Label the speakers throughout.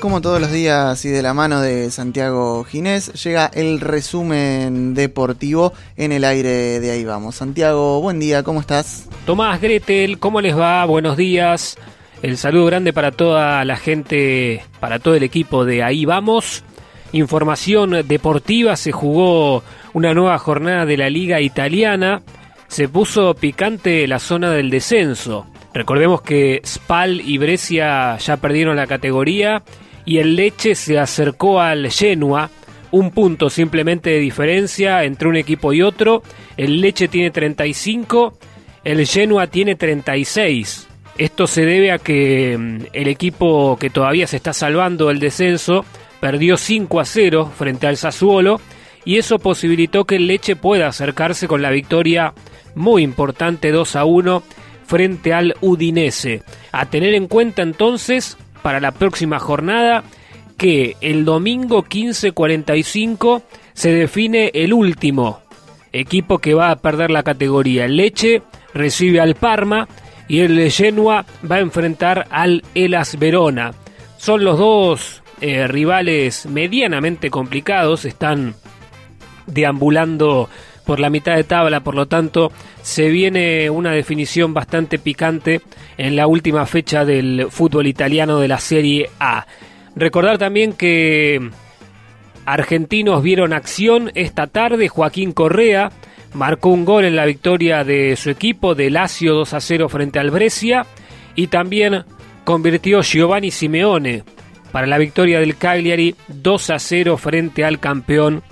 Speaker 1: Como todos los días y de la mano de Santiago Ginés, llega el resumen deportivo en el aire de ahí vamos. Santiago, buen día, ¿cómo estás?
Speaker 2: Tomás Gretel, ¿cómo les va? Buenos días. El saludo grande para toda la gente, para todo el equipo de ahí vamos. Información deportiva, se jugó una nueva jornada de la liga italiana. Se puso picante la zona del descenso. Recordemos que Spal y Brescia ya perdieron la categoría y el Leche se acercó al Genoa, un punto simplemente de diferencia entre un equipo y otro. El Leche tiene 35, el Genoa tiene 36. Esto se debe a que mm, el equipo que todavía se está salvando el descenso perdió 5 a 0 frente al Sassuolo y eso posibilitó que el Leche pueda acercarse con la victoria muy importante 2 a 1 frente al Udinese. A tener en cuenta entonces para la próxima jornada que el domingo 15:45 se define el último equipo que va a perder la categoría. El Leche recibe al Parma y el Genoa va a enfrentar al Elas Verona. Son los dos eh, rivales medianamente complicados, están deambulando por la mitad de tabla, por lo tanto se viene una definición bastante picante en la última fecha del fútbol italiano de la Serie A. Recordar también que argentinos vieron acción esta tarde, Joaquín Correa marcó un gol en la victoria de su equipo de Lazio 2 a 0 frente al Brescia y también convirtió Giovanni Simeone para la victoria del Cagliari 2 a 0 frente al campeón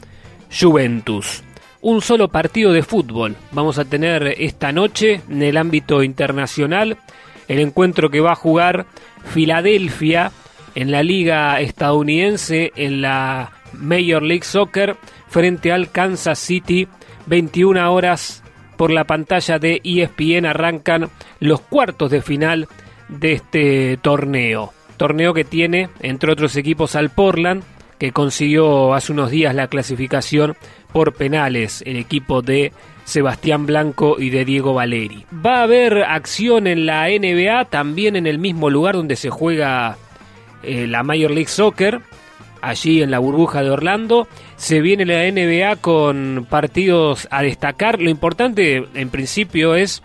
Speaker 2: Juventus un solo partido de fútbol. Vamos a tener esta noche en el ámbito internacional el encuentro que va a jugar Filadelfia en la liga estadounidense en la Major League Soccer frente al Kansas City 21 horas por la pantalla de ESPN arrancan los cuartos de final de este torneo. Torneo que tiene, entre otros equipos, al Portland, que consiguió hace unos días la clasificación por penales el equipo de Sebastián Blanco y de Diego Valeri. Va a haber acción en la NBA, también en el mismo lugar donde se juega eh, la Major League Soccer, allí en la burbuja de Orlando. Se viene la NBA con partidos a destacar. Lo importante en principio es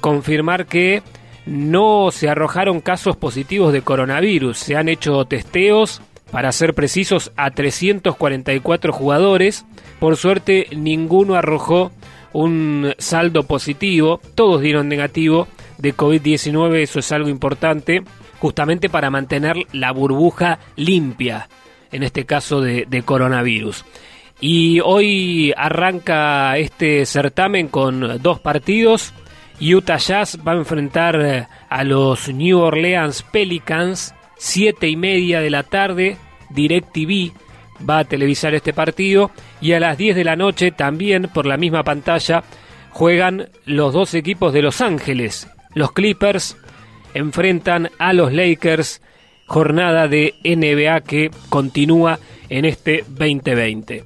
Speaker 2: confirmar que no se arrojaron casos positivos de coronavirus. Se han hecho testeos para ser precisos, a 344 jugadores. Por suerte, ninguno arrojó un saldo positivo, todos dieron negativo de COVID-19, eso es algo importante, justamente para mantener la burbuja limpia, en este caso de, de coronavirus. Y hoy arranca este certamen con dos partidos. Utah Jazz va a enfrentar a los New Orleans Pelicans 7 y media de la tarde, DirecTV va a televisar este partido y a las 10 de la noche también por la misma pantalla juegan los dos equipos de Los Ángeles. Los Clippers enfrentan a los Lakers, jornada de NBA que continúa en este 2020.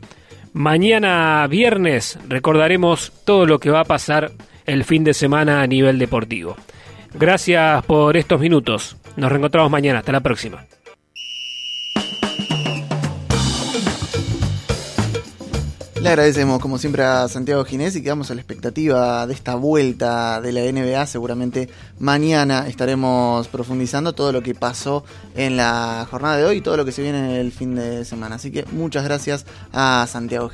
Speaker 2: Mañana viernes recordaremos todo lo que va a pasar el fin de semana a nivel deportivo. Gracias por estos minutos. Nos reencontramos mañana. Hasta la próxima.
Speaker 1: Le agradecemos como siempre a Santiago Ginés y quedamos a la expectativa de esta vuelta de la NBA. Seguramente mañana estaremos profundizando todo lo que pasó en la jornada de hoy y todo lo que se viene en el fin de semana. Así que muchas gracias a Santiago.